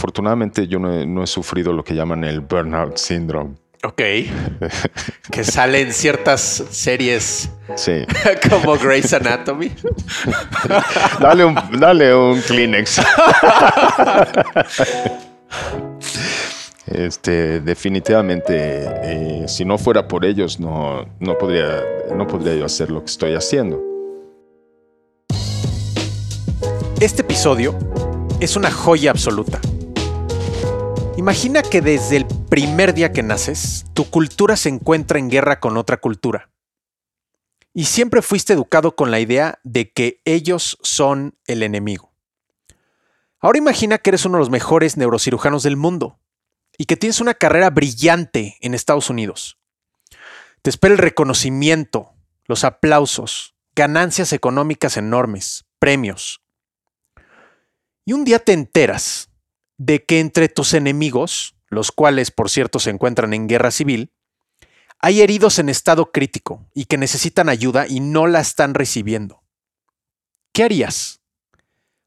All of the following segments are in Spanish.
afortunadamente yo no he, no he sufrido lo que llaman el burnout syndrome. Ok. que sale en ciertas series Sí. como Grey's Anatomy. dale, un, dale un Kleenex. Este, definitivamente, eh, si no fuera por ellos, no, no, podría, no podría yo hacer lo que estoy haciendo. Este episodio es una joya absoluta. Imagina que desde el primer día que naces, tu cultura se encuentra en guerra con otra cultura. Y siempre fuiste educado con la idea de que ellos son el enemigo. Ahora imagina que eres uno de los mejores neurocirujanos del mundo y que tienes una carrera brillante en Estados Unidos. Te espera el reconocimiento, los aplausos, ganancias económicas enormes, premios. Y un día te enteras de que entre tus enemigos, los cuales por cierto se encuentran en guerra civil, hay heridos en estado crítico y que necesitan ayuda y no la están recibiendo. ¿Qué harías?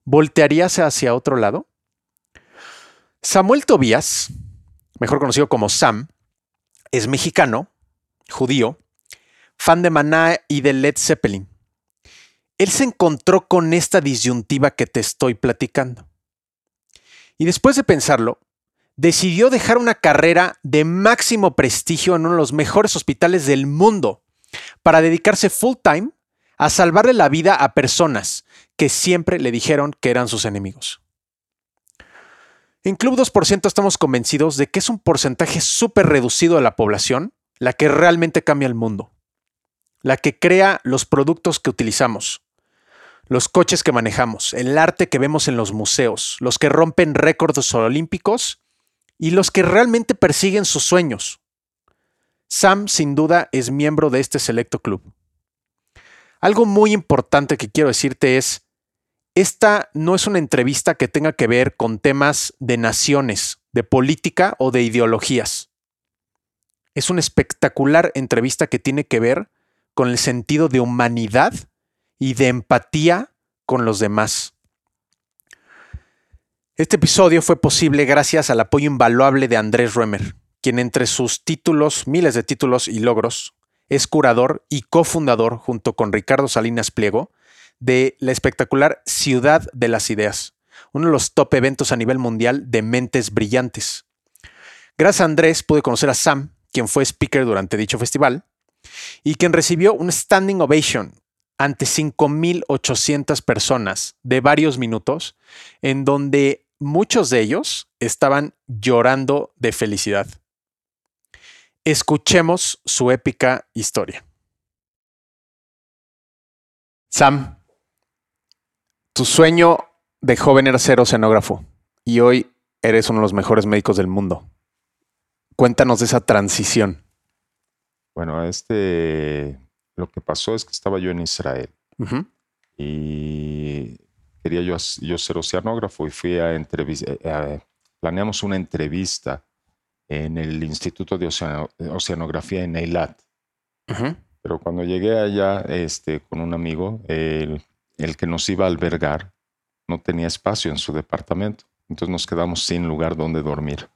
¿Voltearías hacia otro lado? Samuel Tobías, mejor conocido como Sam, es mexicano, judío, fan de Maná y de Led Zeppelin. Él se encontró con esta disyuntiva que te estoy platicando. Y después de pensarlo, decidió dejar una carrera de máximo prestigio en uno de los mejores hospitales del mundo para dedicarse full time a salvarle la vida a personas que siempre le dijeron que eran sus enemigos. En Club 2% estamos convencidos de que es un porcentaje súper reducido de la población la que realmente cambia el mundo, la que crea los productos que utilizamos, los coches que manejamos, el arte que vemos en los museos, los que rompen récords olímpicos y los que realmente persiguen sus sueños. Sam, sin duda, es miembro de este selecto club. Algo muy importante que quiero decirte es, esta no es una entrevista que tenga que ver con temas de naciones, de política o de ideologías. Es una espectacular entrevista que tiene que ver con el sentido de humanidad y de empatía con los demás. Este episodio fue posible gracias al apoyo invaluable de Andrés Ruemer, quien entre sus títulos, miles de títulos y logros, es curador y cofundador junto con Ricardo Salinas Pliego de la espectacular Ciudad de las Ideas, uno de los top eventos a nivel mundial de mentes brillantes. Gracias a Andrés pude conocer a Sam, quien fue speaker durante dicho festival, y quien recibió un standing ovation ante 5.800 personas de varios minutos, en donde muchos de ellos estaban llorando de felicidad. Escuchemos su épica historia. Sam, tu sueño de joven era ser oceanógrafo y hoy eres uno de los mejores médicos del mundo. Cuéntanos de esa transición. Bueno, este, lo que pasó es que estaba yo en Israel y quería yo, yo ser oceanógrafo y fui a entrevistar, planeamos una entrevista en el Instituto de Oceano- Oceanografía en Eilat. Ujú. Pero cuando llegué allá este, con un amigo, el, el que nos iba a albergar no tenía espacio en su departamento. Entonces nos quedamos sin lugar donde dormir.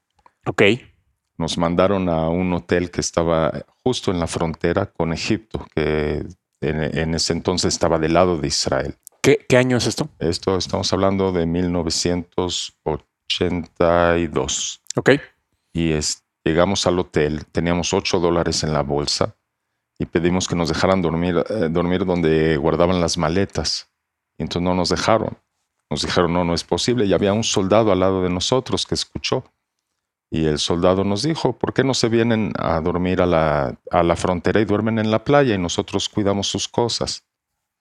Ok. Nos mandaron a un hotel que estaba justo en la frontera con Egipto, que en, en ese entonces estaba del lado de Israel. ¿Qué, qué año es esto? Esto estamos hablando de 1982. Ok. y es- llegamos al hotel, teníamos 8 dólares en la bolsa y pedimos que nos dejaran dormir, eh, dormir donde guardaban las maletas. Y entonces no nos dejaron. Nos dijeron, no, no es posible. Y había un soldado al lado de nosotros que escuchó. Y el soldado nos dijo, ¿por qué no se vienen a dormir a la, a la frontera y duermen en la playa y nosotros cuidamos sus cosas?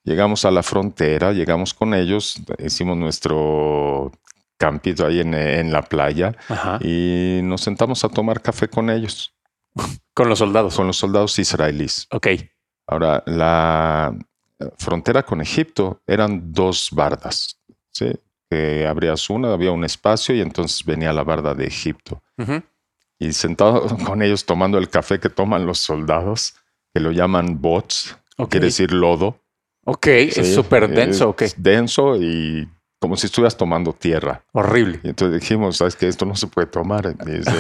Llegamos a la frontera, llegamos con ellos, hicimos nuestro campito ahí en, en la playa Ajá. y nos sentamos a tomar café con ellos, Con los soldados. con los soldados israelíes. Ok. Ahora, la frontera con Egipto eran dos bardas, ¿sí? Abrías una, había un espacio y entonces venía la barda de Egipto. Y sentado con ellos tomando el café que toman los soldados, que lo llaman bots, Ok. quiere decir lodo. Ok. Sí, es súper denso. Ok. es denso y como si estuvieras tomando tierra. Horrible. Y entonces dijimos, sabes que esto no se puede tomar. Dice,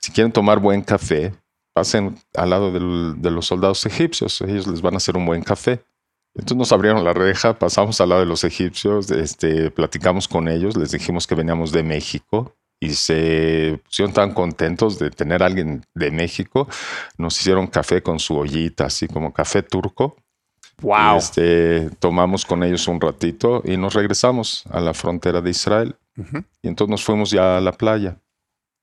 si quieren tomar buen café, pasen al lado del- de los soldados egipcios, ellos les van a hacer un buen café. Entonces nos abrieron la reja, pasamos al lado de los egipcios, este, platicamos con ellos, les dijimos que veníamos de México y se pusieron tan contentos de tener a alguien de México. Nos hicieron café con su ollita, así como café turco. Wow. Este, tomamos con ellos un ratito y nos regresamos a la frontera de Israel. Ujú. Y entonces nos fuimos ya a la playa.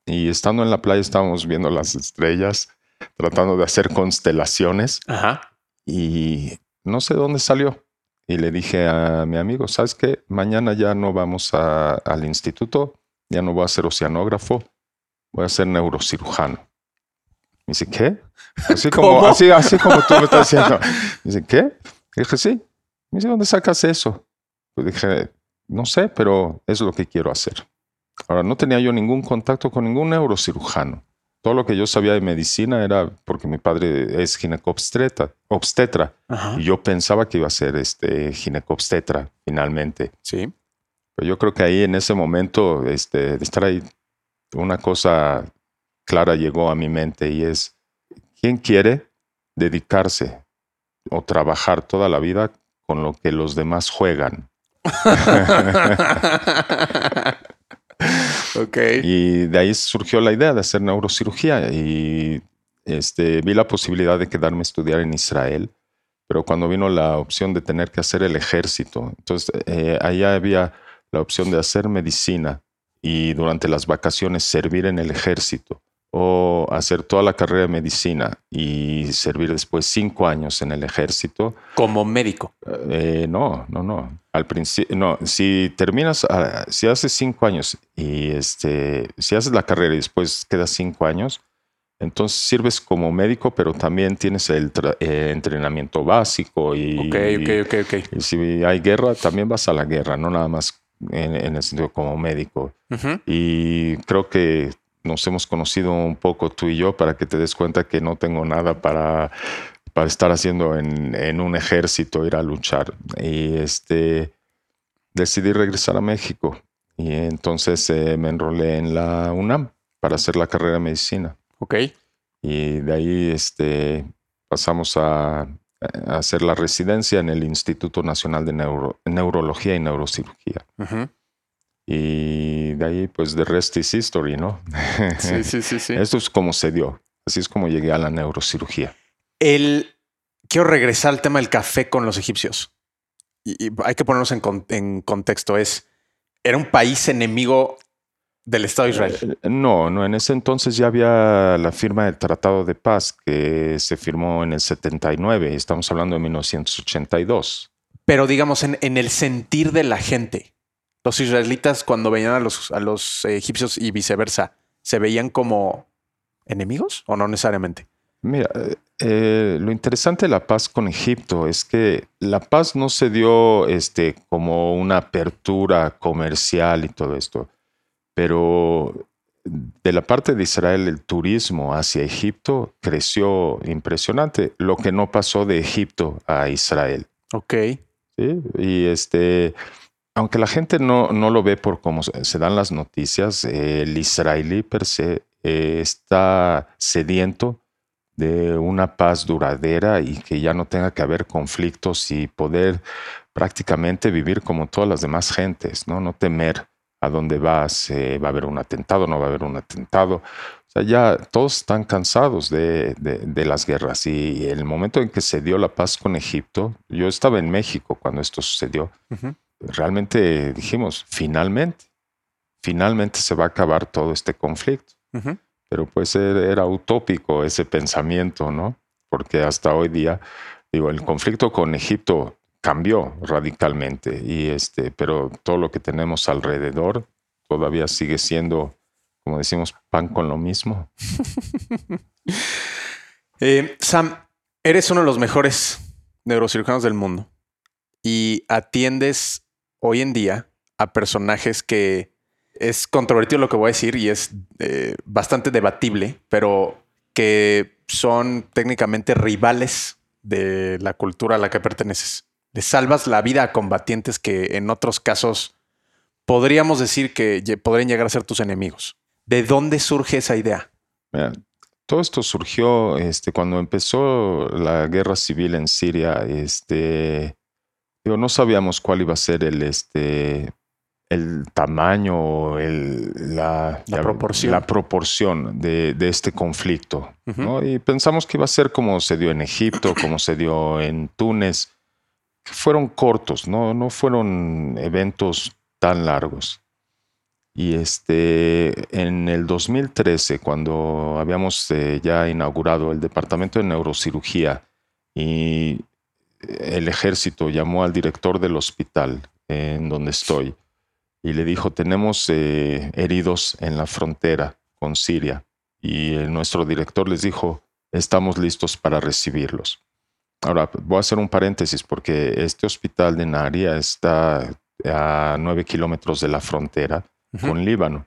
Y estando en la playa estábamos viendo las estrellas, tratando de hacer constelaciones Ajá. y no sé dónde salió. Y le dije a mi amigo, ¿sabes qué? Mañana ya no vamos a- al instituto, ya no voy a ser oceanógrafo, voy a ser neurocirujano. Me dice, ¿qué? Así como, ¿Cómo? así, así como tú me estás diciendo. Me dice, ¿qué? Dije, sí. Me dice, ¿dónde sacas eso? Pues dije, no sé, pero es lo que quiero hacer. Ahora, no tenía yo ningún contacto con ningún neurocirujano. Todo lo que yo sabía de medicina era porque mi padre es ginecobstetra, obstetra, Ajá. y yo pensaba que iba a ser este ginecobstetra finalmente. Sí. Pero yo creo que ahí en ese momento, este, de estar ahí, una cosa clara llegó a mi mente y es, ¿quién quiere dedicarse o trabajar toda la vida con lo que los demás juegan? Y de ahí surgió la idea de hacer neurocirugía y este, vi la posibilidad de quedarme a estudiar en Israel, pero cuando vino la opción de tener que hacer el ejército, entonces eh, allá había la opción de hacer medicina y durante las vacaciones servir en el ejército o hacer toda la carrera de medicina y servir después cinco años en el ejército. Como médico. Eh, no, no, no. Al principio, no. Si terminas, ah, si haces cinco años y este, si haces la carrera y después quedas cinco años, entonces sirves como médico, pero también tienes el eh, entrenamiento básico y, Ok, ok, ok, ok. y si hay guerra, también vas a la guerra, no nada más en, en el sentido como médico. Ujú. Y creo que nos hemos conocido un poco tú y yo para que te des cuenta que no tengo nada para, para estar haciendo en, en un ejército, ir a luchar. Y este decidí regresar a México. Y entonces eh, me enrolé en la UNAM para hacer la carrera de medicina. Ok. Y de ahí este, pasamos a, a hacer la residencia en el Instituto Nacional de Neuro- Neurología y Neurocirugía. Ujú. Y de ahí, pues, the rest is history, ¿no? Sí, sí, sí, sí. Esto es como se dio. Así es como llegué a la neurocirugía. El quiero regresar al tema del café con los egipcios. Y, y hay que ponernos en, con- en contexto. Es era un país enemigo del Estado de Israel. Eh, No, no, en ese entonces ya había la firma del Tratado de Paz que se firmó en el 79. Estamos hablando de 1982. Pero digamos, en, en el sentir de la gente, los israelitas cuando veían a los, a los egipcios y viceversa, ¿se veían como enemigos o no necesariamente? Mira, eh, lo interesante de la paz con Egipto es que la paz no se dio este, como una apertura comercial y todo esto, pero de la parte de Israel el turismo hacia Egipto creció impresionante, lo que no pasó de Egipto a Israel. Ok. ¿sí? Y este, aunque la gente no, no lo ve por cómo se dan las noticias, el israelí per se eh, está sediento de una paz duradera y que ya no tenga que haber conflictos y poder prácticamente vivir como todas las demás gentes, ¿no? No temer a dónde vas, eh, va a haber un atentado, no va a haber un atentado. O sea, ya todos están cansados de, de- las guerras y el momento en que se dio la paz con Egipto, yo estaba en México cuando esto sucedió, Ujú. Realmente dijimos, finalmente, finalmente se va a acabar todo este conflicto pero pues era, era utópico ese pensamiento, ¿no? Porque hasta hoy día, digo, el conflicto con Egipto cambió radicalmente y este, pero todo lo que tenemos alrededor todavía sigue siendo, como decimos, pan con lo mismo. Eh, Sam, eres uno de los mejores neurocirujanos del mundo y atiendes hoy en día a personajes que es controvertido lo que voy a decir y es eh, bastante debatible, pero que son técnicamente rivales de la cultura a la que perteneces. Le salvas la vida a combatientes que en otros casos podríamos decir que podrían llegar a ser tus enemigos. ¿De dónde surge esa idea? todo esto surgió este, cuando empezó la guerra civil en Siria. Este, no sabíamos cuál iba a ser el, este, el tamaño, el, la, proporción, la proporción de, este conflicto. Y pensamos que iba a ser como se dio en Egipto, como se dio en Túnez, fueron cortos, no, no fueron eventos tan largos. Y este, en el 2013, cuando habíamos eh, ya inaugurado el departamento de neurocirugía y el ejército llamó al director del hospital en donde estoy y le dijo, tenemos eh, heridos en la frontera con Siria. Y nuestro director les dijo, estamos listos para recibirlos. Ahora, voy a hacer un paréntesis porque este hospital de Naria está a nueve kilómetros de la frontera con Líbano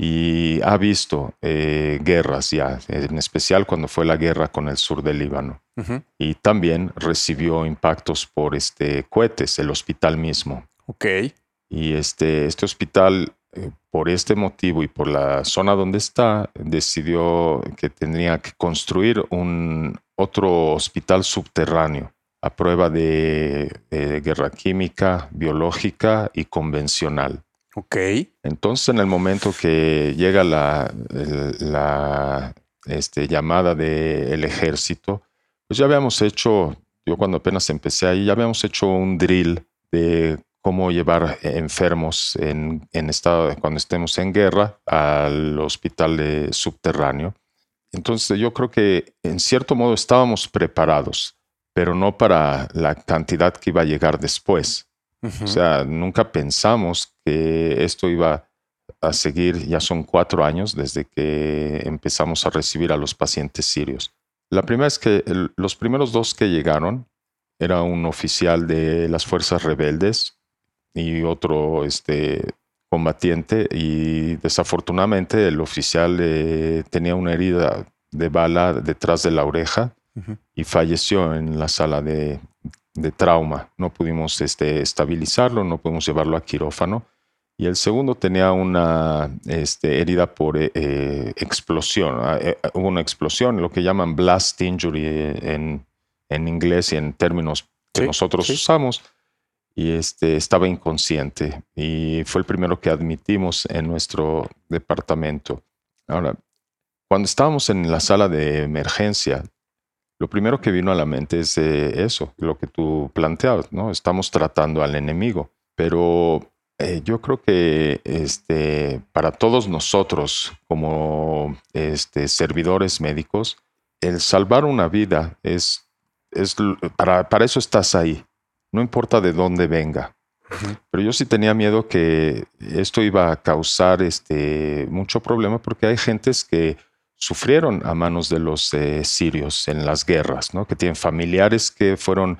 y ha visto eh, guerras ya, en especial cuando fue la guerra con el sur del Líbano. Y también recibió impactos por este cohetes, el hospital mismo. Ok. Y este, este hospital, eh, por este motivo y por la zona donde está, decidió que tendría que construir un otro hospital subterráneo a prueba de guerra química, biológica y convencional. Ok. Entonces, en el momento que llega la, este, llamada del ejército, pues ya habíamos hecho, yo cuando apenas empecé ahí, ya habíamos hecho un drill de cómo llevar enfermos en, en estado, cuando estemos en guerra, al hospital subterráneo. Entonces, yo creo que en cierto modo estábamos preparados, pero no para la cantidad que iba a llegar después. O sea, nunca pensamos que esto iba a seguir, ya son cuatro años desde que empezamos a recibir a los pacientes sirios. La primera es que los primeros dos que llegaron era un oficial de las fuerzas rebeldes y otro este, combatiente y desafortunadamente el oficial eh, tenía una herida de bala detrás de la oreja y falleció en la sala de, de trauma. No pudimos este, estabilizarlo, no pudimos llevarlo a quirófano. Y el segundo tenía una este, herida por eh, eh, explosión. Ah, eh, hubo una explosión, lo que llaman blast injury en, en inglés y en términos que nosotros usamos. Y este, estaba inconsciente. Y fue el primero que admitimos en nuestro departamento. Ahora, cuando estábamos en la sala de emergencia, lo primero que vino a la mente es eh, eso, lo que tú planteabas, ¿no? Estamos tratando al enemigo, pero eh, yo creo que este, para todos nosotros como este, servidores médicos, el salvar una vida es, es para, para eso estás ahí, no importa de dónde venga. Pero yo sí tenía miedo que esto iba a causar este, mucho problema porque hay gentes que sufrieron a manos de los eh, sirios en las guerras, ¿no? que tienen familiares que fueron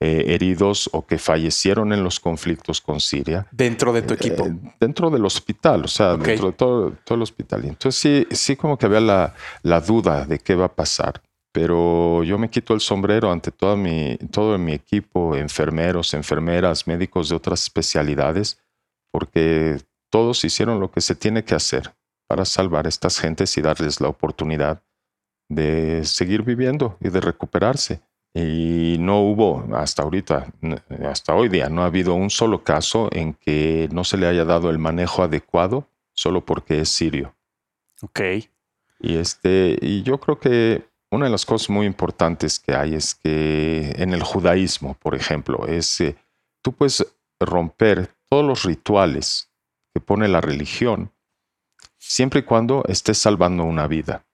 eh, heridos o que fallecieron en los conflictos con Siria. Dentro de tu eh, equipo. dentro del hospital, o sea, dentro de todo, el hospital. Entonces sí, sí como que había la, la, duda de qué va a pasar. Pero yo me quito el sombrero ante toda mi, todo mi equipo, enfermeros, enfermeras, médicos de otras especialidades, porque todos hicieron lo que se tiene que hacer para salvar a estas gentes y darles la oportunidad de seguir viviendo y de recuperarse. Y no hubo hasta ahorita, hasta hoy día, no ha habido un solo caso en que no se le haya dado el manejo adecuado solo porque es sirio. Ok. Y, este, y yo creo que una de las cosas muy importantes que hay es que en el judaísmo, por ejemplo, es que tú puedes romper todos los rituales que pone la religión siempre y cuando estés salvando una vida.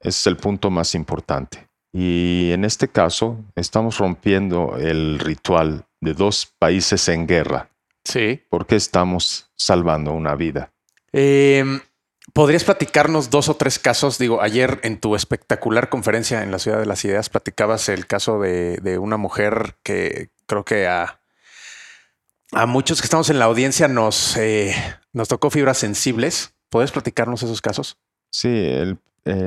Ese es el punto más importante. Y en este caso, estamos rompiendo el ritual de dos países en guerra. Sí. Porque estamos salvando una vida. Em, ¿Podrías platicarnos dos o tres casos? Digo, ayer en tu espectacular conferencia en la Ciudad de las Ideas platicabas el caso de, una mujer que creo que a, a, muchos que estamos en la audiencia nos, eh, nos tocó fibras sensibles ¿Puedes platicarnos esos casos? Sí, el,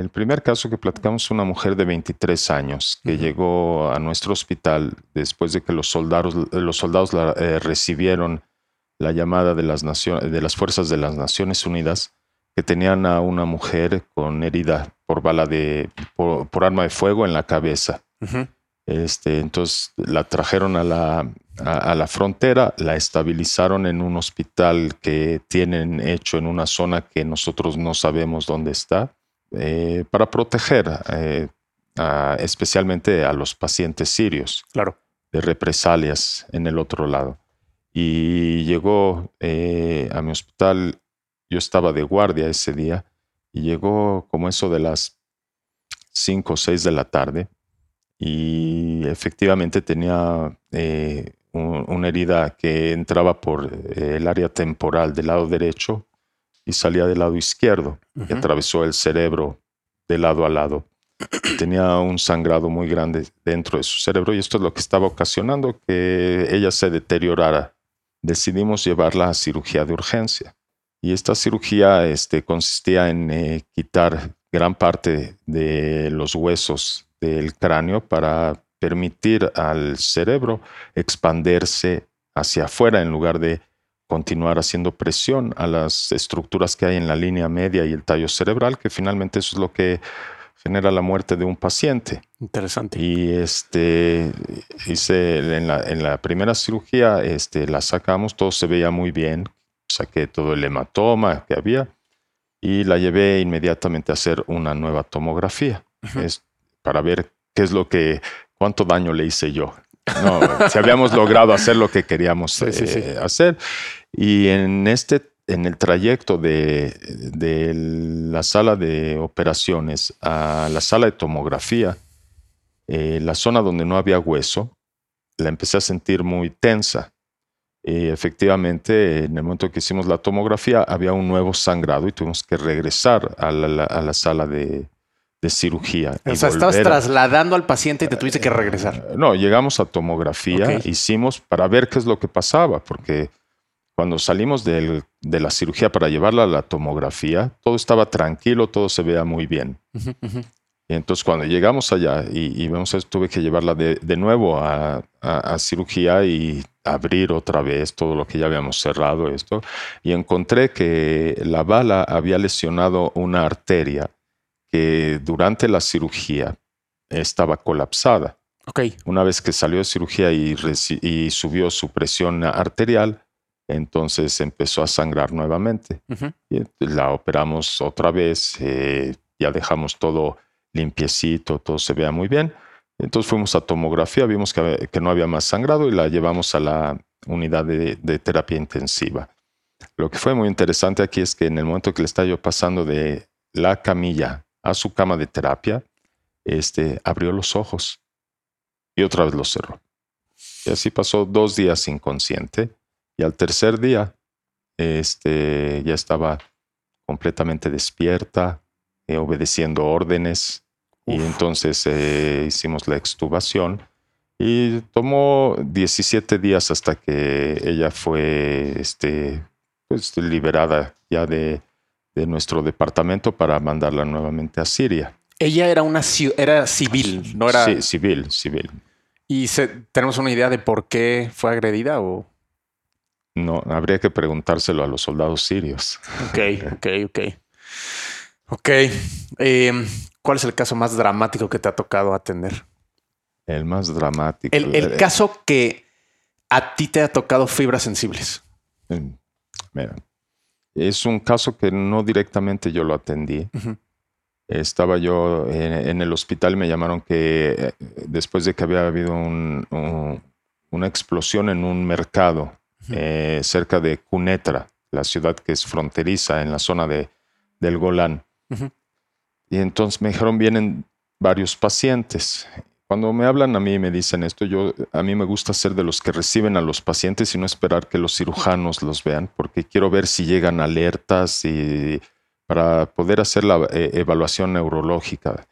primer caso que platicamos es una mujer de 23 años que llegó a nuestro hospital después de que los soldados, los soldados la eh, recibieron la llamada de las, de las fuerzas de las Naciones Unidas que tenían a una mujer con herida por bala de, por, arma de fuego en la cabeza. este, entonces la trajeron a la, a, la frontera, la estabilizaron en un hospital que tienen hecho en una zona que nosotros no sabemos dónde está, eh, para proteger eh, especialmente a los pacientes sirios. Claro. De represalias en el otro lado. Y llegó eh, a mi hospital yo estaba de guardia ese día y llegó como eso de las 5 o 6 de la tarde y efectivamente tenía eh, una herida que entraba por eh, el área temporal del lado derecho y salía del lado izquierdo y atravesó el cerebro de lado a lado. Tenía un sangrado muy grande dentro de su cerebro y esto es lo que estaba ocasionando que ella se deteriorara. Decidimos llevarla a cirugía de urgencia. Y esta cirugía este, consistía en eh, quitar gran parte de los huesos del cráneo para permitir al cerebro expandirse hacia afuera en lugar de continuar haciendo presión a las estructuras que hay en la línea media y el tallo cerebral, que finalmente eso es lo que genera la muerte de un paciente. Interesante. Y este hice en la, en la primera cirugía, este, la sacamos, todo se veía muy bien, saqué todo el hematoma que había y la llevé inmediatamente a hacer una nueva tomografía es para ver qué es lo que, cuánto daño le hice yo. No, si habíamos logrado hacer lo que queríamos eh, hacer. Y en este, en el trayecto de, de, la sala de operaciones a la sala de tomografía, eh, la zona donde no había hueso, la empecé a sentir muy tensa. Y efectivamente, en el momento que hicimos la tomografía, había un nuevo sangrado y tuvimos que regresar a la, sala de, cirugía. O sea, estabas trasladando al paciente y te tuviste que regresar. Eh, no, llegamos a tomografía, hicimos para ver qué es lo que pasaba, porque cuando salimos de la cirugía para llevarla a la tomografía, todo estaba tranquilo, todo se veía muy bien. Y entonces cuando llegamos allá y, vemos eso, tuve que llevarla de, nuevo a, cirugía y abrir otra vez todo lo que ya habíamos cerrado esto. Y encontré que la bala había lesionado una arteria que durante la cirugía estaba colapsada. Okay. Una vez que salió de cirugía y, subió su presión arterial, entonces empezó a sangrar nuevamente. y la operamos otra vez, eh, ya dejamos todo limpiecito, todo se vea muy bien. Entonces fuimos a tomografía, vimos que, no había más sangrado y la llevamos a la unidad de, terapia intensiva. Lo que fue muy interesante aquí es que en el momento que le estaba yo pasando de la camilla a su cama de terapia, este, abrió los ojos y otra vez los cerró. Y así pasó dos días inconsciente y al tercer día este, ya estaba completamente despierta, eh, obedeciendo órdenes, y entonces eh, hicimos la extubación y tomó 17 días hasta que ella fue este, pues, liberada ya de, nuestro departamento para mandarla nuevamente a Siria. Ella era una era civil, no era. Sí, civil, civil. ¿Y tenemos una idea de por qué fue agredida o? No, habría que preguntárselo a los soldados sirios. Ok, ok, ok. Ok. Eh, ¿Cuál es el caso más dramático que te ha tocado atender? El más dramático. El, caso que a ti te ha tocado fibras sensibles. Mm, mira, es un caso que no directamente yo lo atendí. Estaba yo en, el hospital y me llamaron que eh, después de que había habido una explosión en un mercado eh, cerca de Cunetra, la ciudad que es fronteriza en la zona de, del Golán. Y entonces me dijeron, vienen varios pacientes. Cuando me hablan a mí y me dicen esto, yo a mí me gusta ser de los que reciben a los pacientes y no esperar que los cirujanos los vean, porque quiero ver si llegan alertas y para poder hacer la eh, evaluación neurológica.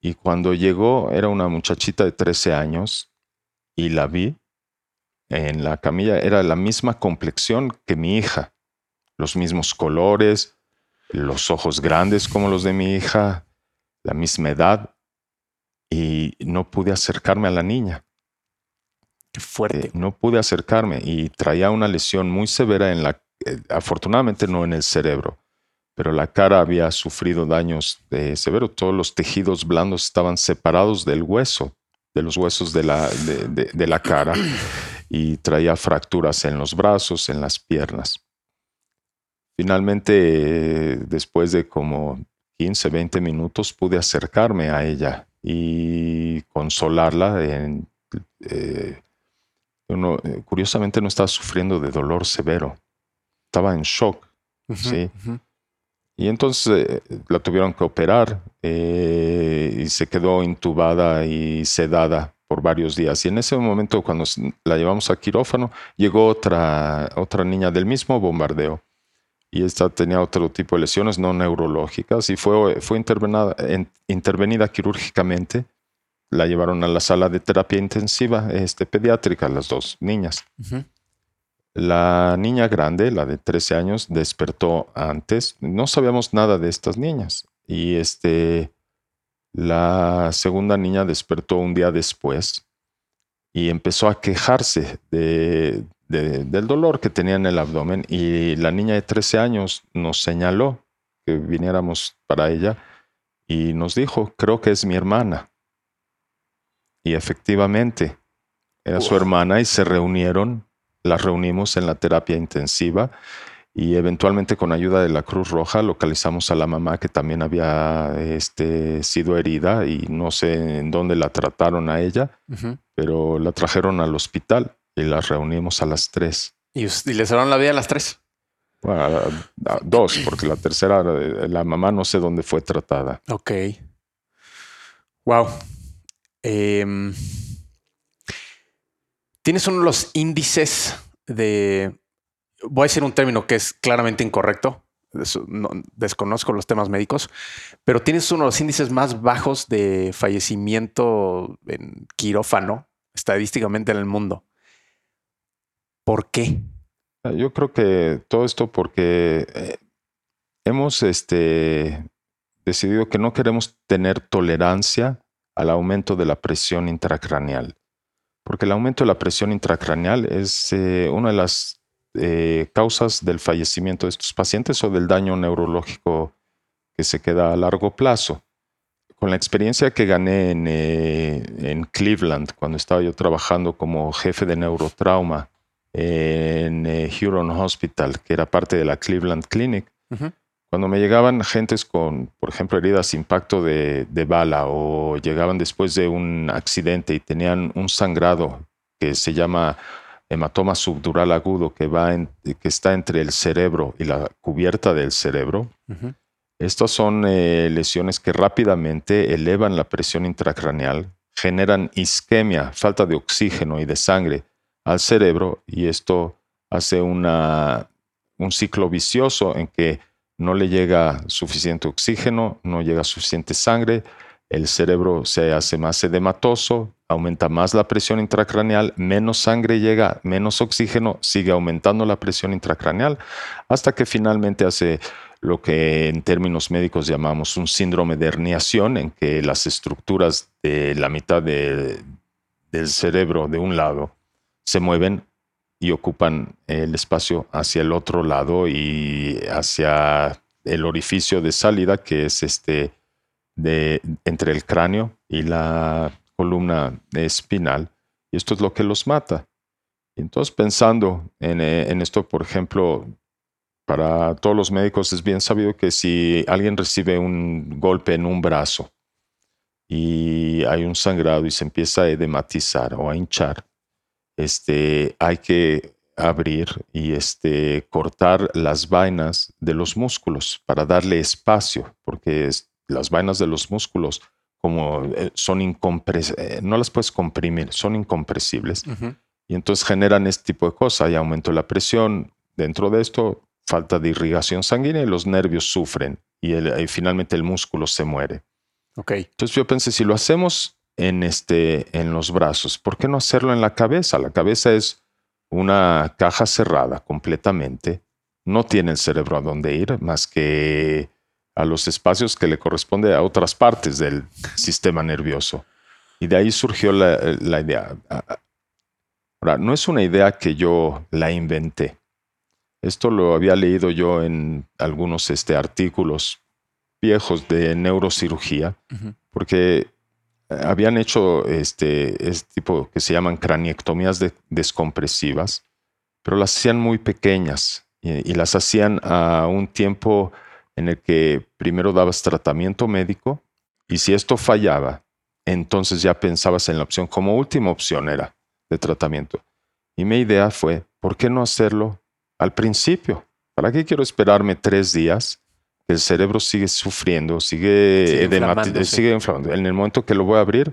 Y cuando llegó, era una muchachita de 13 años y la vi en la camilla, era la misma complexión que mi hija, los mismos colores, los ojos grandes como los de mi hija, la misma edad, y no pude acercarme a la niña. Qué fuerte. Eh, no pude acercarme y traía una lesión muy severa en la, eh, afortunadamente no en el cerebro, pero la cara había sufrido daños eh, severos. Todos los tejidos blandos estaban separados del hueso, de los huesos de la, de, de la cara, y traía fracturas en los brazos, en las piernas. Finalmente, después de como 15, 20 minutos, pude acercarme a ella y consolarla. En, eh, eh, curiosamente no estaba sufriendo de dolor severo, estaba en shock. ¿sí? Y entonces eh, la tuvieron que operar y se quedó intubada y sedada por varios días. Y en ese momento, cuando la llevamos a quirófano, llegó otra, otra niña del mismo bombardeo y esta tenía otro tipo de lesiones no neurológicas y fue, fue intervenida, intervenida quirúrgicamente. La llevaron a la sala de terapia intensiva este, pediátrica, las dos niñas. La niña grande, la de 13 años, despertó antes. No sabíamos nada de estas niñas. Y este, la segunda niña despertó un día después y empezó a quejarse de, del dolor que tenía en el abdomen y la niña de 13 años nos señaló que viniéramos para ella y nos dijo, creo que es mi hermana. Y efectivamente, era su hermana y se reunieron, la reunimos en la terapia intensiva y eventualmente con ayuda de la Cruz Roja localizamos a la mamá que también había este, sido herida y no sé en dónde la trataron a ella, pero la trajeron al hospital y las reunimos a las tres. ¿Y, y les la vida a las tres? Bueno, dos, porque la tercera, la mamá no sé dónde fue tratada. Ok. Wow. Em, Tienes uno de los índices de. Voy a decir un término que es claramente incorrecto. desconozco los temas médicos, pero tienes uno de los índices más bajos de fallecimiento en quirófano estadísticamente en el mundo. ¿Por qué? Ah, yo creo que todo esto porque eh, hemos este, decidido que no queremos tener tolerancia al aumento de la presión intracraneal, porque el aumento de la presión intracraneal es eh, una de las eh, causas del fallecimiento de estos pacientes o del daño neurológico que se queda a largo plazo. Con la experiencia que gané en, en Cleveland, cuando estaba yo trabajando como jefe de neurotrauma en eh, Huron Hospital, que era parte de la Cleveland Clinic. Cuando me llegaban gentes con, por ejemplo, heridas impacto de, bala o llegaban después de un accidente y tenían un sangrado que se llama hematoma subdural agudo que, va que está entre el cerebro y la cubierta del cerebro. Estas son eh, lesiones que rápidamente elevan la presión intracraneal, generan isquemia, falta de oxígeno y de sangre, al cerebro y esto hace una, un ciclo vicioso en que no le llega suficiente oxígeno, no llega suficiente sangre, el cerebro se hace más edematoso, aumenta más la presión intracraneal, menos sangre llega, menos oxígeno, sigue aumentando la presión intracraneal, hasta que finalmente hace lo que en términos médicos llamamos un síndrome de herniación, en que las estructuras de la mitad del cerebro de un lado se mueven y ocupan el espacio hacia el otro lado y hacia el orificio de salida que es este de entre el cráneo y la columna espinal y esto es lo que los mata. entonces pensando en, en esto, por ejemplo, para todos los médicos es bien sabido que si alguien recibe un golpe en un brazo y hay un sangrado y se empieza a edematizar o a hinchar, este, hay que abrir y este, cortar las vainas de los músculos para darle espacio, porque las vainas de los músculos, como eh, son incompresibles, eh, no las puedes comprimir, son incompresibles. Y entonces generan este tipo de cosas. Hay aumento de la presión. Dentro de esto, falta de irrigación sanguínea y los nervios sufren y, y finalmente el músculo se muere. Okay. Entonces yo pensé, si lo hacemos en, este, en los brazos. ¿Por qué no hacerlo en la cabeza? La cabeza es una caja cerrada completamente. No tiene el cerebro a dónde ir más que a los espacios que le corresponde a otras partes del sistema nervioso. Y de ahí surgió la, idea. Ahora, no es una idea que yo la inventé. Esto lo había leído yo en algunos este, artículos viejos de neurocirugía, porque habían hecho este, este, tipo que se llaman craniectomías descompresivas, pero las hacían muy pequeñas y, las hacían a un tiempo en el que primero dabas tratamiento médico y si esto fallaba, entonces ya pensabas en la opción como última opción era de tratamiento. Y mi idea fue, ¿por qué no hacerlo al principio? ¿Para qué quiero esperarme tres días? El cerebro sigue sufriendo, sigue, sigue, sigue inflamando. En el momento que lo voy a abrir,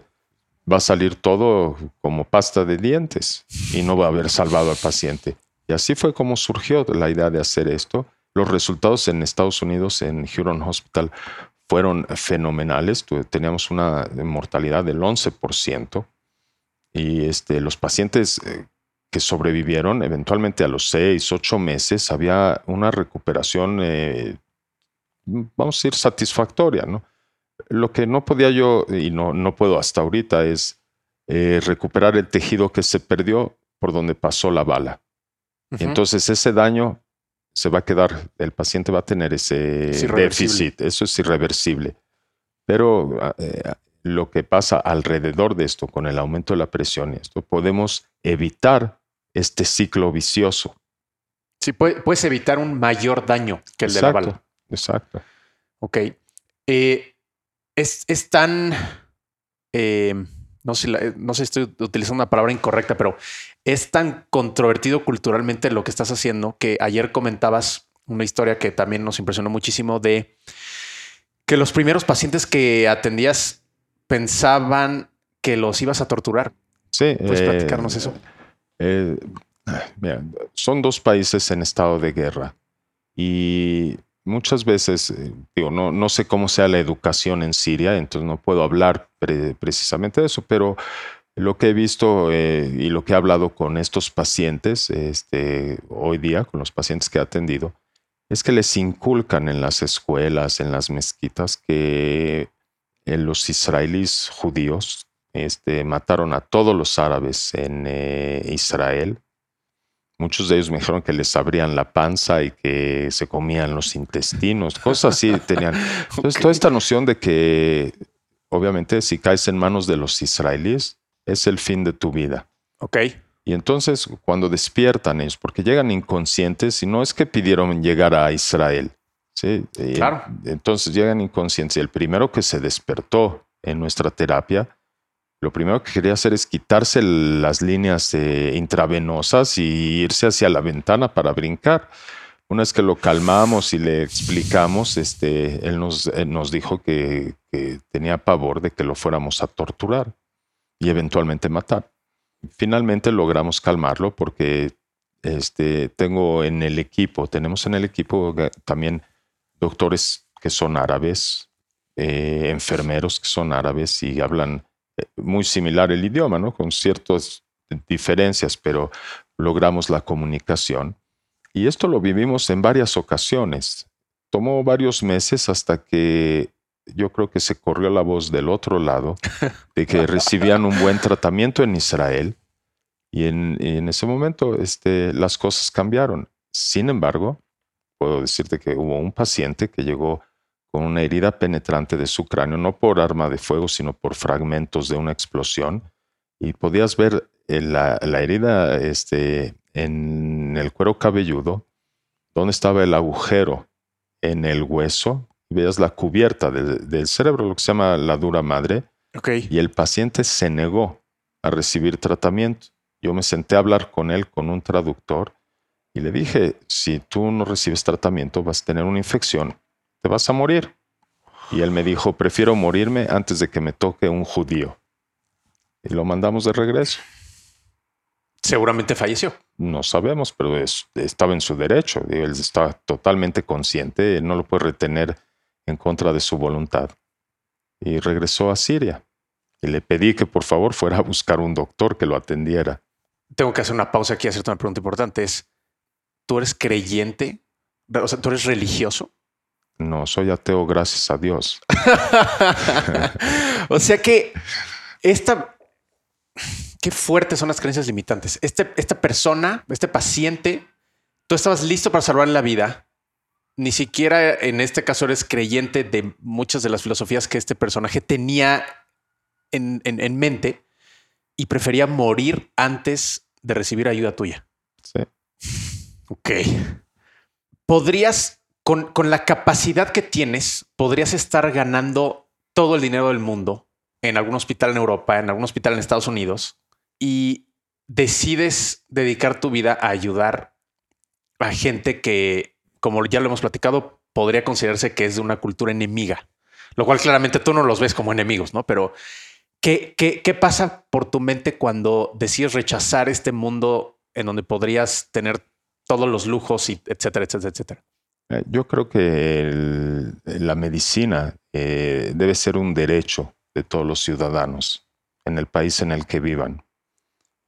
va a salir todo como pasta de dientes y no va a haber salvado al paciente. Y así fue como surgió la idea de hacer esto. Los resultados en Estados Unidos, en Huron Hospital, fueron fenomenales. Teníamos una mortalidad del 11% y este, los pacientes eh, que sobrevivieron, eventualmente a los 6, 8 meses, había una recuperación, eh, vamos a decir, satisfactoria. ¿no? Lo que no podía yo, y no, no puedo hasta ahorita, es eh, recuperar el tejido que se perdió por donde pasó la bala. Entonces ese daño se va a quedar, el paciente va a tener ese déficit, eso es irreversible. Pero ah, eh, lo que pasa alrededor de esto, con el aumento de la presión y esto, podemos evitar este ciclo vicioso. Sí, puedes evitar un mayor daño que el de la bala. Exacto. Ok. Eh, es, es, tan... Eh, no sé, no sé si estoy utilizando una palabra incorrecta, pero es tan controvertido culturalmente lo que estás haciendo que ayer comentabas una historia que también nos impresionó muchísimo de que los primeros pacientes que atendías pensaban que los ibas a torturar. Sí. ¿Puedes eh, platicarnos eso? Eh, son dos países en estado de guerra y muchas veces, eh, digo, no, no sé cómo sea la educación en Siria, entonces no puedo hablar precisamente de eso, pero lo que he visto eh, y lo que he hablado con estos pacientes este, hoy día, con los pacientes que he atendido, es que les inculcan en las escuelas, en las mezquitas, que eh, los israelíes judíos este, mataron a todos los árabes en Israel Muchos de ellos me dijeron que les abrían la panza y que se comían los intestinos, cosas así tenían. Entonces, toda esta noción de que, obviamente, si caes en manos de los israelíes, es el fin de tu vida. Ok. Y entonces, cuando despiertan ellos, porque llegan inconscientes, y no es que pidieron llegar a Israel, ¿sí? Claro. Entonces llegan inconscientes. Y el primero que se despertó en nuestra terapia lo primero que quería hacer es quitarse las líneas eh, intravenosas y irse hacia la ventana para brincar. Una vez que lo calmamos y le explicamos, este, él nos, nos dijo que, tenía pavor de que lo fuéramos a torturar y eventualmente matar. Finalmente logramos calmarlo porque este, tengo en el equipo, tenemos en el equipo también doctores que son árabes, eh, enfermeros que son árabes y hablan muy similar el idioma, ¿no? Con ciertas diferencias, pero logramos la comunicación. Y esto lo vivimos en varias ocasiones. Tomó varios meses hasta que yo creo que se corrió la voz del otro lado de que recibían un buen tratamiento en Israel. Y en, ese momento este, las cosas cambiaron. Sin embargo, puedo decirte que hubo un paciente que llegó con una herida penetrante de su cráneo, no por arma de fuego, sino por fragmentos de una explosión. Y podías ver eh, la, herida este, en el cuero cabelludo, donde estaba el agujero en el hueso, veías la cubierta del, cerebro, lo que se llama la dura madre. Y el paciente se negó a recibir tratamiento. Yo me senté a hablar con él con un traductor y le dije, si tú no recibes tratamiento vas a tener una infección te vas a morir. Y él me dijo, prefiero morirme antes de que me toque un judío. Y lo mandamos de regreso. Seguramente falleció. No sabemos, pero estaba en su derecho. Él estaba totalmente consciente, no lo puede retener en contra de su voluntad. Y regresó a Siria. Y le pedí que por favor fuera a buscar un doctor que lo atendiera. Tengo que hacer una pausa aquí y hacerte una pregunta importante. Es, ¿tú eres creyente? O sea, ¿tú eres religioso? No, soy ateo, gracias a Dios. o sea que esta, Qué fuertes son las creencias limitantes. Este, esta persona, este paciente, tú estabas listo para salvar la vida. Ni siquiera en este caso eres creyente de muchas de las filosofías que este personaje tenía en, en mente y prefería morir antes de recibir ayuda tuya. Sí. Ok. Podrías, con, la capacidad que tienes, podrías estar ganando todo el dinero del mundo en algún hospital en Europa, en algún hospital en Estados Unidos, y decides dedicar tu vida a ayudar a gente que, como ya lo hemos platicado, podría considerarse que es de una cultura enemiga, lo cual claramente tú no los ves como enemigos, ¿no? Pero ¿qué, qué, qué pasa por tu mente cuando decides rechazar este mundo en donde podrías tener todos los lujos y etcétera, etcétera, etcétera? Eh, Yo creo que el- la medicina eh, debe ser un derecho de todos los ciudadanos en el país en el que vivan.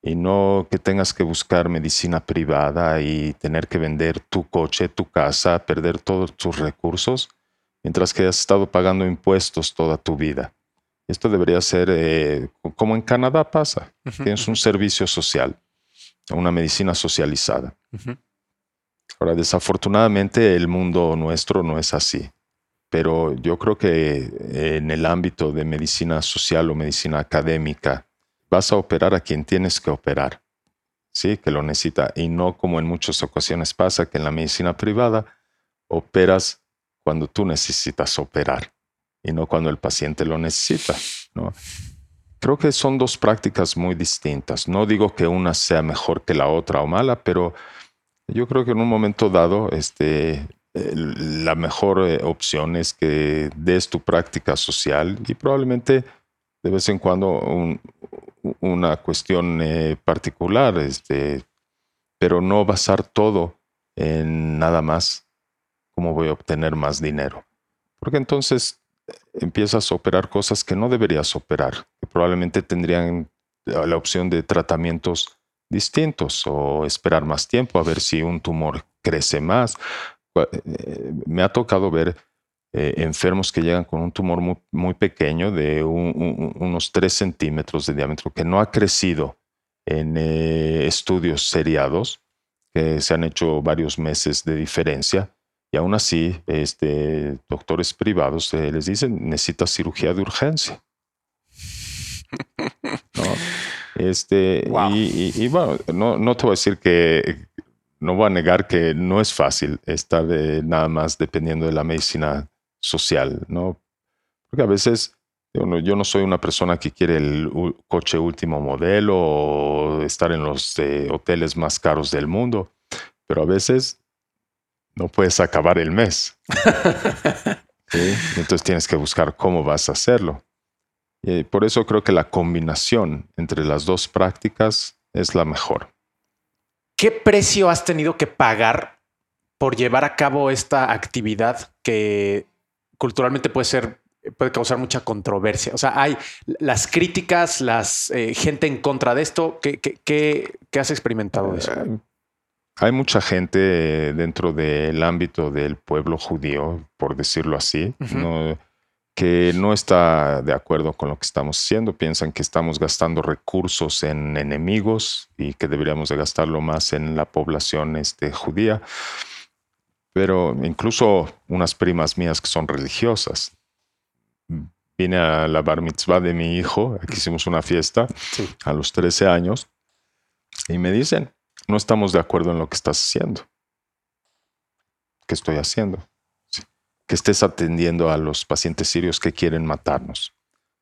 Y no que tengas que buscar medicina privada y tener que vender tu coche, tu casa, perder todos tus recursos, mientras que has estado pagando impuestos toda tu vida. Esto debería ser eh, como en Canadá pasa. Tienes un servicio social, una medicina socializada. Ujú. Ahora, desafortunadamente el mundo nuestro no es así, pero yo creo que en el ámbito de medicina social o medicina académica vas a operar a quien tienes que operar, sí, que lo necesita, y no como en muchas ocasiones pasa que en la medicina privada operas cuando tú necesitas operar y no cuando el paciente lo necesita, ¿no? Creo que son dos prácticas muy distintas. No digo que una sea mejor que la otra o mala, pero yo creo que en un momento dado, este, el- la mejor eh, opción es que des tu práctica social y probablemente de vez en cuando un- una cuestión eh, particular, este, pero no basar todo en nada más cómo voy a obtener más dinero. Porque entonces eh, empiezas a operar cosas que no deberías operar, que probablemente tendrían eh, la opción de tratamientos distintos o esperar más tiempo a ver si un tumor crece más. Cua- eh, Me ha tocado ver eh, enfermos que llegan con un tumor muy, muy pequeño de un- un- unos 3 centímetros de diámetro que no ha crecido en eh, estudios seriados que se han hecho varios meses de diferencia y aún así este, doctores privados eh, les dicen necesita cirugía de urgencia. ¿no? Este, Wow. y, y- y bueno, no, no te voy a decir que, no voy a negar que no es fácil estar eh, nada más dependiendo de la medicina social, ¿no? Porque a veces yo no, yo no soy una persona que quiere el coche último modelo o estar en los eh, hoteles más caros del mundo, pero a veces no puedes acabar el mes. ¿sí? Entonces tienes que buscar cómo vas a hacerlo. Y por eso creo que la combinación entre las dos prácticas es la mejor. ¿Qué precio has tenido que pagar por llevar a cabo esta actividad que culturalmente puede ser, puede causar mucha controversia? O sea, hay las críticas, las eh, gente en contra de esto. ¿Qué, qué, qué- qué has experimentado de eso? Eh, Hay mucha gente eh, dentro del ámbito del pueblo judío, por decirlo así, no- que no está de acuerdo con lo que estamos haciendo. Piensan que estamos gastando recursos en enemigos y que deberíamos de gastarlo más en la población este, judía. Pero incluso unas primas mías que son religiosas. Vine a la bar mitzvah de mi hijo, aquí hicimos una fiesta Sí. a los 13 años, y me dicen, no estamos de acuerdo en lo que estás haciendo. ¿Qué estoy haciendo? Que estés atendiendo a los pacientes sirios que quieren matarnos.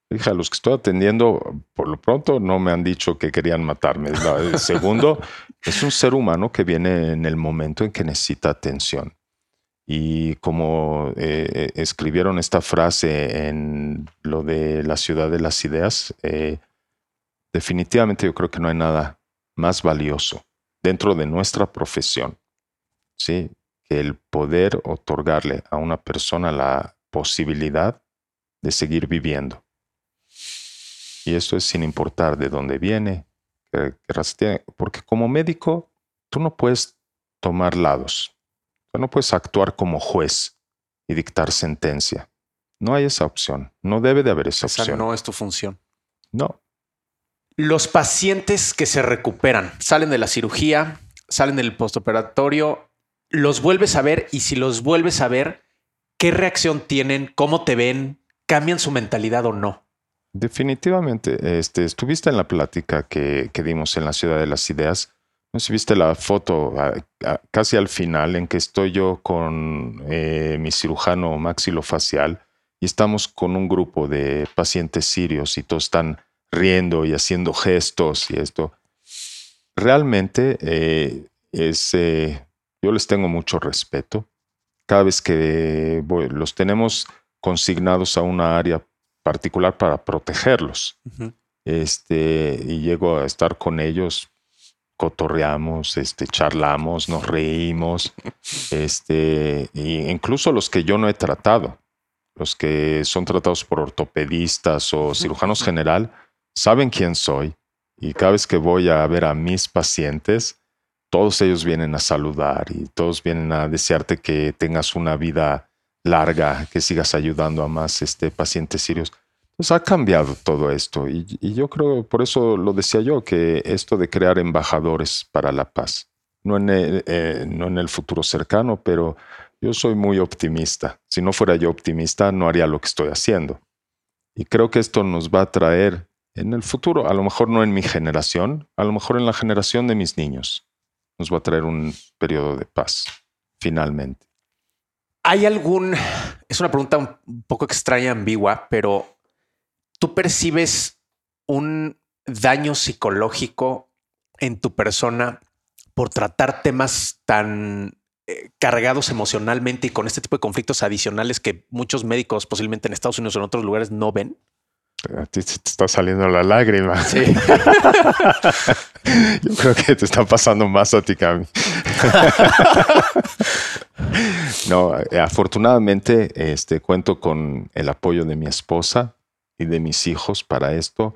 Dije, a los que estoy atendiendo, por lo pronto no me han dicho que querían matarme. El segundo, es un ser humano que viene en el momento en que necesita atención. Y como eh, escribieron esta frase en lo de la ciudad de las ideas, eh, definitivamente yo creo que no hay nada más valioso dentro de nuestra profesión, ¿sí? Que el poder otorgarle a una persona la posibilidad de seguir viviendo. Y esto es sin importar de dónde viene, porque como médico tú no puedes tomar lados, tú no puedes actuar como juez y dictar sentencia. No hay esa opción, no debe de haber esa Esa opción. no es tu función. No. Los pacientes que se recuperan, salen de la cirugía, salen del postoperatorio, los vuelves a ver y si los vuelves a ver, ¿qué reacción tienen? ¿Cómo te ven? ¿Cambian su mentalidad o no? Definitivamente, este, estuviste en la plática que, que dimos en la Ciudad de las Ideas. No sé si viste la foto casi al final en que estoy yo con eh, mi cirujano maxilofacial y estamos con un grupo de pacientes sirios y todos están riendo y haciendo gestos y esto. Realmente eh, es, eh, yo les tengo mucho respeto. Cada vez que los tenemos consignados a una área particular para protegerlos. este, y llego a estar con ellos, cotorreamos, este, charlamos, nos reímos, este, e incluso los que yo no he tratado, los que son tratados por ortopedistas o cirujanos general, saben quién soy y cada vez que voy a ver a mis pacientes, todos ellos vienen a saludar y todos vienen a desearte que tengas una vida larga, que sigas ayudando a más este, pacientes sirios. Pues ha cambiado todo esto y, yo creo, por eso lo decía yo, que esto de crear embajadores para la paz, no en eh, no en el futuro cercano, pero yo soy muy optimista. Si no fuera yo optimista, no haría lo que estoy haciendo. Y creo que esto nos va a traer en el futuro, a lo mejor no en mi generación, a lo mejor en la generación de mis niños, nos va a traer un periodo de paz, finalmente. ¿Hay algún, es una pregunta un poco extraña, ambigua, pero tú percibes un daño psicológico en tu persona por tratar temas tan eh, cargados emocionalmente y con este tipo de conflictos adicionales que muchos médicos posiblemente en Estados Unidos o en otros lugares no ven? A ti te está saliendo la lágrima. Sí. Yo creo que te está pasando más a ti que a mí. no, eh, afortunadamente este, cuento con el apoyo de mi esposa y de mis hijos para esto.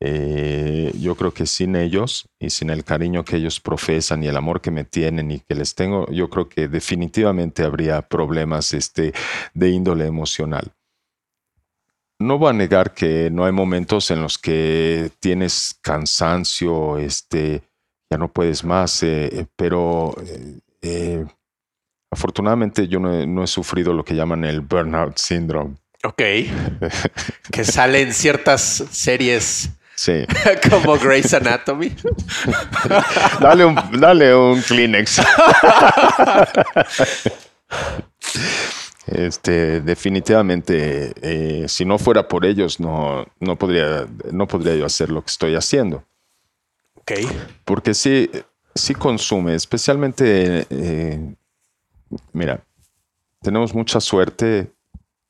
Eh, yo creo que sin ellos y sin el cariño que ellos profesan y el amor que me tienen y que les tengo, yo creo que definitivamente habría problemas este, de índole emocional no voy a negar que no hay momentos en los que tienes cansancio, este, ya no puedes más, eh, eh, pero eh, afortunadamente yo no he, sufrido lo que llaman el burnout syndrome. Ok. que salen ciertas series. Sí. Como Grey's Anatomy. dale, un, dale un Kleenex. Este, definitivamente, eh, si no fuera por ellos, no, no, podría, no podría yo hacer lo que estoy haciendo. Ok. Porque sí, sí consume, especialmente, eh, mira, tenemos mucha suerte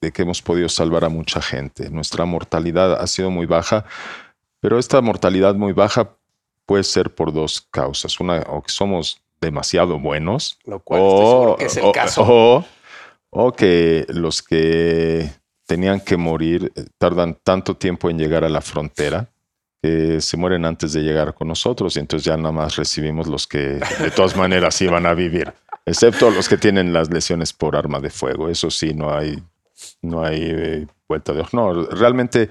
de que hemos podido salvar a mucha gente. Nuestra mortalidad ha sido muy baja, pero esta mortalidad muy baja puede ser por dos causas. Una, o que somos demasiado buenos. Lo cual es el caso o que los que tenían que morir eh, tardan tanto tiempo en llegar a la frontera que se mueren antes de llegar con nosotros y entonces ya nada más recibimos los que de todas maneras iban a vivir, excepto los que tienen las lesiones por arma de fuego. Eso sí, no hay, no hay eh, vuelta de No, realmente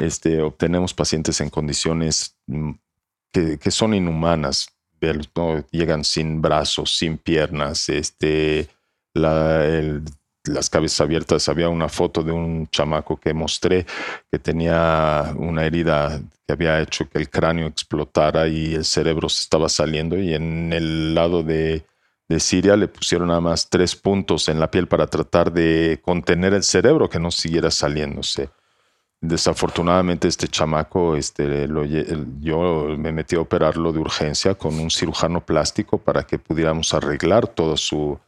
este, obtenemos pacientes en condiciones mm, que, que son inhumanas. Llegan sin brazos, sin piernas, este, las cabezas abiertas. Había una foto de un chamaco que mostré que tenía una herida que había hecho que el cráneo explotara y el cerebro se estaba saliendo y en el lado de, Siria le pusieron nada más tres puntos en la piel para tratar de contener el cerebro que no siguiera saliéndose. Desafortunadamente este chamaco, este, yo me metí a operarlo de urgencia con un cirujano plástico para que pudiéramos arreglar todo su,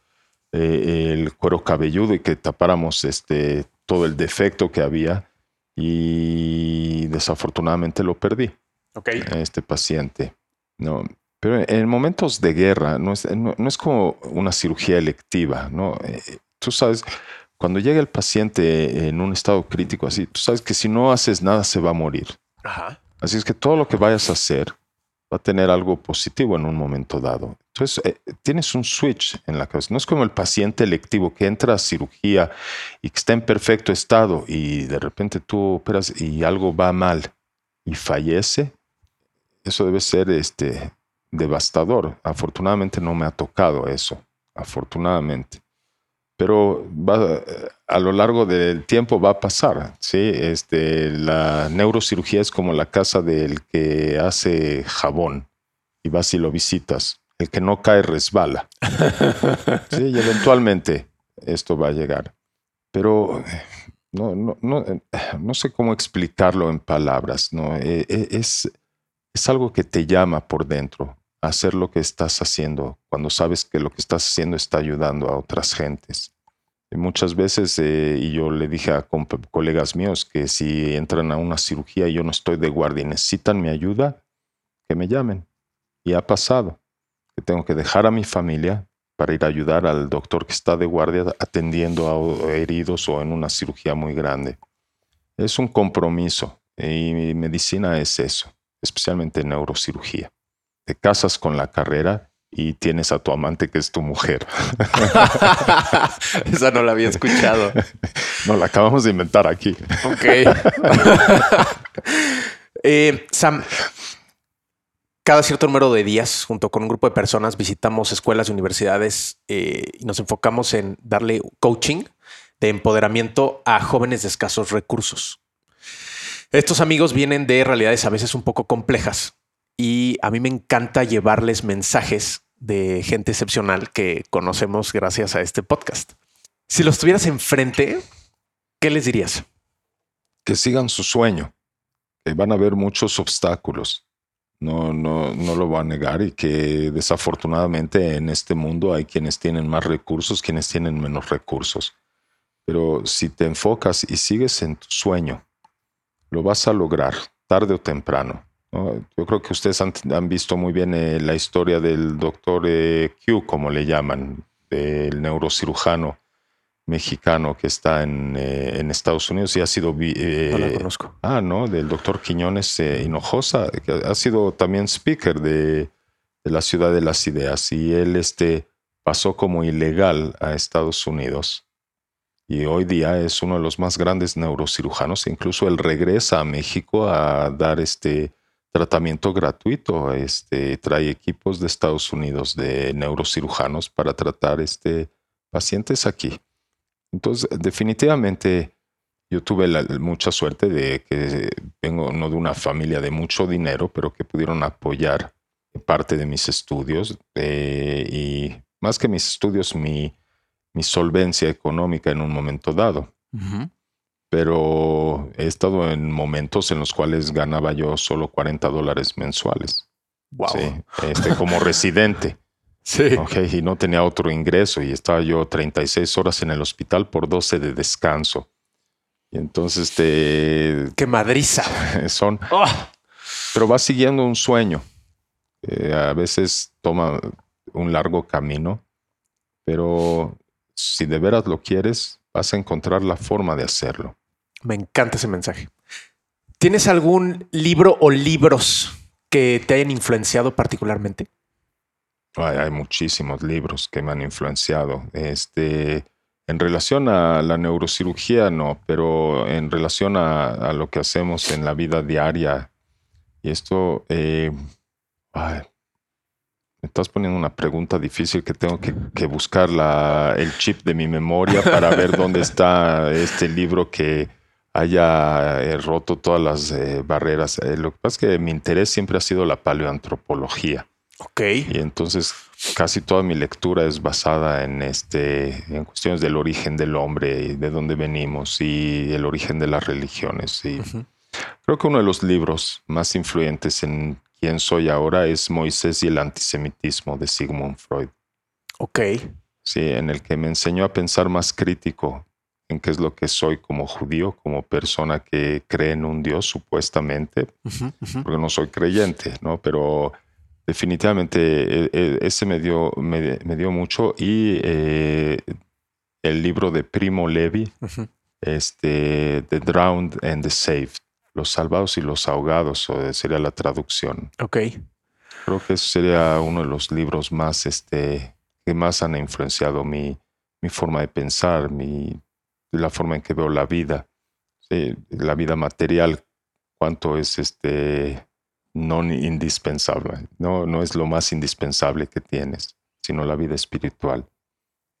eh, el cuero cabelludo y que tapáramos este, todo el defecto que había y desafortunadamente lo perdí. Okay. Este paciente. No, pero en momentos de guerra no es, no, es como una cirugía electiva, ¿no? Eh, tú sabes, cuando llega el paciente en un estado crítico así, tú sabes que si no haces nada se va a morir. Ajá. Así es que todo lo que vayas a hacer va a tener algo positivo en un momento dado. Entonces, eh, tienes un switch en la cabeza. No es como el paciente electivo que entra a cirugía y que está en perfecto estado y de repente tú operas y algo va mal y fallece. eso debe ser este, devastador. Afortunadamente no me ha tocado eso, afortunadamente. Pero va, a lo largo del tiempo va a pasar. ¿sí? Este, la neurocirugía es como la casa del que hace jabón y vas y lo visitas. El que no cae resbala. sí, y eventualmente esto va a llegar. Pero no, no, no, no sé cómo explicarlo en palabras. ¿no? E, e, es, es algo que te llama por dentro a hacer lo que estás haciendo cuando sabes que lo que estás haciendo está ayudando a otras gentes. Y muchas veces, eh, y yo le dije a colegas míos que si entran a una cirugía y yo no estoy de guardia y necesitan mi ayuda, que me llamen. Y ha pasado que tengo que dejar a mi familia para ir a ayudar al doctor que está de guardia atendiendo a heridos o en una cirugía muy grande. Es un compromiso y medicina es eso especialmente en neurocirugía. Te casas con la carrera y tienes a tu amante que es tu mujer. Esa no la había escuchado. No, la acabamos de inventar aquí. Ok. Eh, Sam, cada cierto número de días, junto con un grupo de personas, visitamos escuelas y universidades eh, y nos enfocamos en darle coaching de empoderamiento a jóvenes de escasos recursos. Estos amigos vienen de realidades a veces un poco complejas y a mí me encanta llevarles mensajes de gente excepcional que conocemos gracias a este podcast. Si los tuvieras enfrente, ¿qué les dirías? Que sigan su sueño, que van a haber muchos obstáculos. No, no, no lo voy a negar y que desafortunadamente en este mundo hay quienes tienen más recursos, quienes tienen menos recursos. Pero si te enfocas y sigues en tu sueño, lo vas a lograr, tarde o temprano. Yo creo que ustedes han, visto muy bien eh, la historia del doctor eh, Q, como le llaman, del neurocirujano mexicano que está en, eh, Estados Unidos y ha sido... no la conozco. Ah, no, del doctor Quiñones Hinojosa, que ha sido también speaker de, de, la Ciudad de las Ideas y él este, pasó como ilegal a Estados Unidos y hoy día es uno de los más grandes neurocirujanos. Incluso él regresa a México a dar este tratamiento gratuito. Este, trae equipos de Estados Unidos de neurocirujanos para tratar este, pacientes aquí. Entonces, definitivamente yo tuve mucha suerte de que vengo no de una familia de mucho dinero, pero que pudieron apoyar parte de mis estudios eh, y más que mis estudios, mi, mi solvencia económica en un momento dado. Pero he estado en momentos en los cuales ganaba yo solo 40 dólares mensuales. Wow. este, como residente. Sí. Okay, y no tenía otro ingreso y estaba yo 36 horas en el hospital por 12 de descanso. Y entonces este... ¡Qué madriza! Son... Oh. Pero va siguiendo un sueño. Eh, a veces toma un largo camino, pero si de veras lo quieres, vas a encontrar la forma de hacerlo. Me encanta ese mensaje. ¿Tienes algún libro o libros que te hayan influenciado particularmente? Hay, muchísimos libros que me han influenciado. Este, en relación a la neurocirugía, no, pero en relación a, lo que hacemos en la vida diaria, y esto, eh, me estás poniendo una pregunta difícil que tengo que, buscar el chip de mi memoria para ver dónde está este libro que haya eh, roto todas las eh, barreras. Eh, lo que pasa es que mi interés siempre ha sido la paleoantropología. Ok. Y entonces casi toda mi lectura es basada en, este, en cuestiones del origen del hombre y de dónde venimos y el origen de las religiones. Y Creo que uno de los libros más influyentes en quién soy ahora es Moisés y el antisemitismo de Sigmund Freud. Ok. Sí, en el que me enseñó a pensar más crítico en qué es lo que soy como judío, como persona que cree en un Dios, supuestamente, porque no soy creyente, ¿no? Pero definitivamente e, e, ese me dio, me, dio mucho y eh, el libro de Primo Levi, este, The Drowned and the Saved, los salvados y los ahogados, sería la traducción. Ok. Creo que ese sería uno de los libros más, este, que más han influenciado mi, mi forma de pensar, mi, la forma en que veo la vida, la vida material, cuánto es este, no indispensable. No, no es lo más indispensable que tienes, sino la vida espiritual.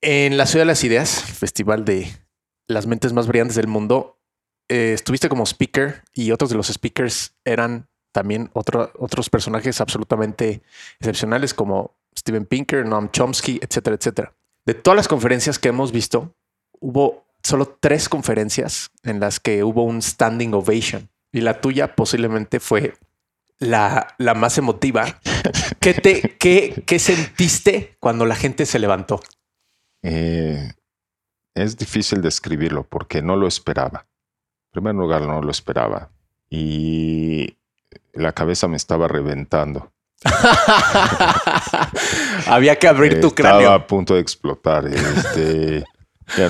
En la Ciudad de las Ideas, Festival de las Mentes Más Brillantes del Mundo, eh, estuviste como speaker y otros de los speakers eran también otros personajes absolutamente excepcionales como Steven Pinker, Noam Chomsky, etcétera, etcétera. De todas las conferencias que hemos visto, hubo solo tres conferencias en las que hubo un standing ovation y la tuya posiblemente fue la, la más emotiva. ¿Qué, te, qué, ¿Qué sentiste cuando la gente se levantó? Eh, es difícil describirlo porque no lo esperaba. En primer lugar, no lo esperaba. Y la cabeza me estaba reventando. Había que abrir tu cráneo. Estaba a punto de explotar. Este,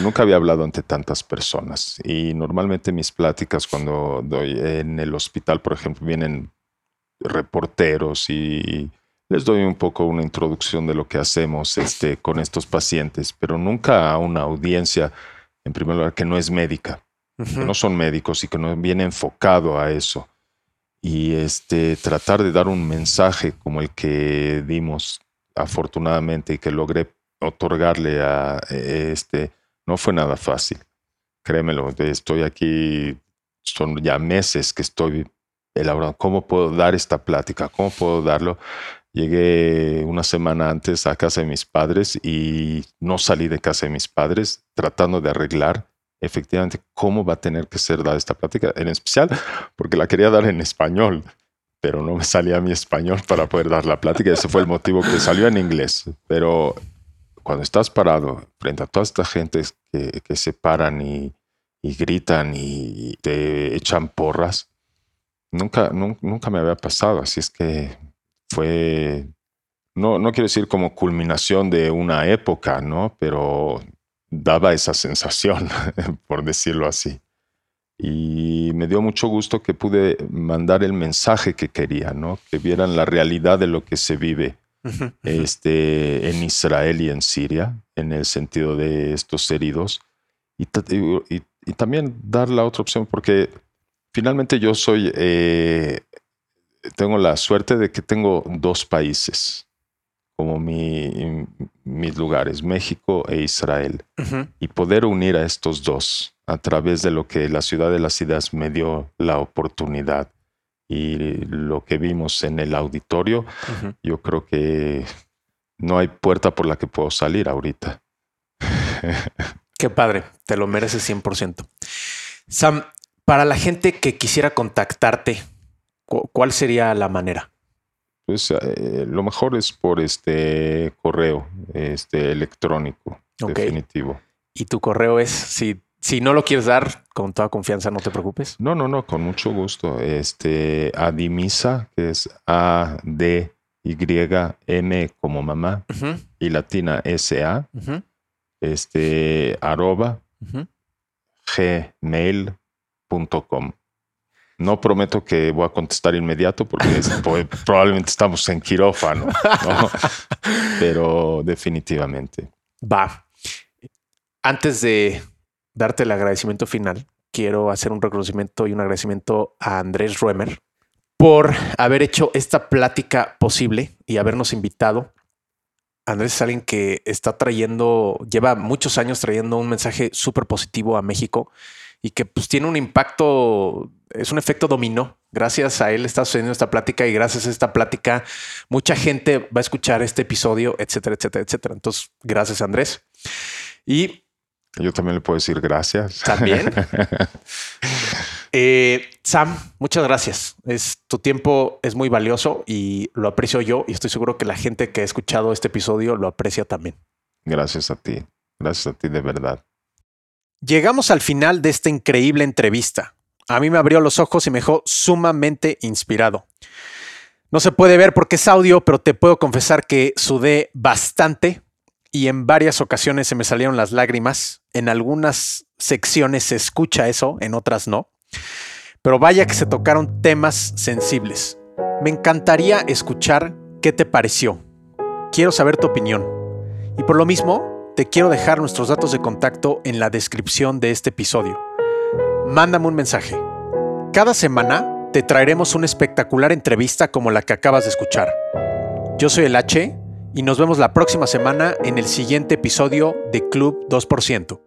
nunca había hablado ante tantas personas. Y normalmente mis pláticas cuando doy en el hospital, por ejemplo, vienen reporteros y les doy un poco una introducción de lo que hacemos este, con estos pacientes, pero nunca a una audiencia, en primer lugar, que no es médica, que no son médicos y que no viene enfocado a eso. Y este, tratar de dar un mensaje como el que dimos afortunadamente y que logré otorgarle a este, no fue nada fácil. Créemelo, estoy aquí, son ya meses que estoy elaborando cómo puedo dar esta plática, cómo puedo darlo. Llegué una semana antes a casa de mis padres y no salí de casa de mis padres tratando de arreglar efectivamente cómo va a tener que ser dada esta plática, en especial porque la quería dar en español, pero no me salía mi español para poder dar la plática. Ese fue el motivo que salió en inglés. Pero cuando estás parado frente a toda esta gente que, se paran y, gritan y te echan porras, nunca, nunca, me había pasado. Así es que fue, no, no quiero decir como culminación de una época, ¿no? Pero daba esa sensación, por decirlo así. Y me dio mucho gusto que pude mandar el mensaje que quería, ¿no? Que vieran la realidad de lo que se vive este, en Israel y en Siria, en el sentido de estos heridos. Y, también dar la otra opción, porque finalmente yo soy, eh, tengo la suerte de que tengo dos países como mi, mis lugares, México e Israel, y poder unir a estos dos a través de lo que la ciudad de las ideas me dio la oportunidad y lo que vimos en el auditorio, yo creo que no hay puerta por la que puedo salir ahorita. Qué padre, te lo mereces 100%. Sam, para la gente que quisiera contactarte, ¿cuál sería la manera? Pues eh, lo mejor es por este correo este electrónico, definitivo. Y tu correo es, si si no lo quieres dar, con toda confianza, no te preocupes. No, no, no, con mucho gusto. Este, Adimisa, que es A, D, Y, M como mamá, y latina S, A, este, arroba, gmail.com. No prometo que voy a contestar inmediato porque probablemente estamos en quirófano, pero definitivamente. Va. Antes de darte el agradecimiento final, quiero hacer un reconocimiento y un agradecimiento a Andrés Ruemer por haber hecho esta plática posible y habernos invitado. Andrés es alguien que está trayendo, lleva muchos años trayendo un mensaje súper positivo a México y que pues tiene un impacto, es un efecto dominó. Gracias a él está sucediendo esta plática y gracias a esta plática mucha gente va a escuchar este episodio, etcétera, etcétera, etcétera. Entonces, gracias Andrés. Y yo también le puedo decir gracias. También. Eh, Sam, muchas gracias. Es, tu tiempo es muy valioso y lo aprecio yo y estoy seguro que la gente que ha escuchado este episodio lo aprecia también. Gracias a ti. Gracias a ti de verdad. Llegamos al final de esta increíble entrevista. A mí me abrió los ojos y me dejó sumamente inspirado. No se puede ver porque es audio, pero te puedo confesar que sudé bastante y en varias ocasiones se me salieron las lágrimas. En algunas secciones se escucha eso, en otras no. Pero vaya que se tocaron temas sensibles. Me encantaría escuchar qué te pareció. Quiero saber tu opinión. Y por lo mismo, te quiero dejar nuestros datos de contacto en la descripción de este episodio. Mándame un mensaje. Cada semana te traeremos una espectacular entrevista como la que acabas de escuchar. Yo soy el H y nos vemos la próxima semana en el siguiente episodio de Club 2%.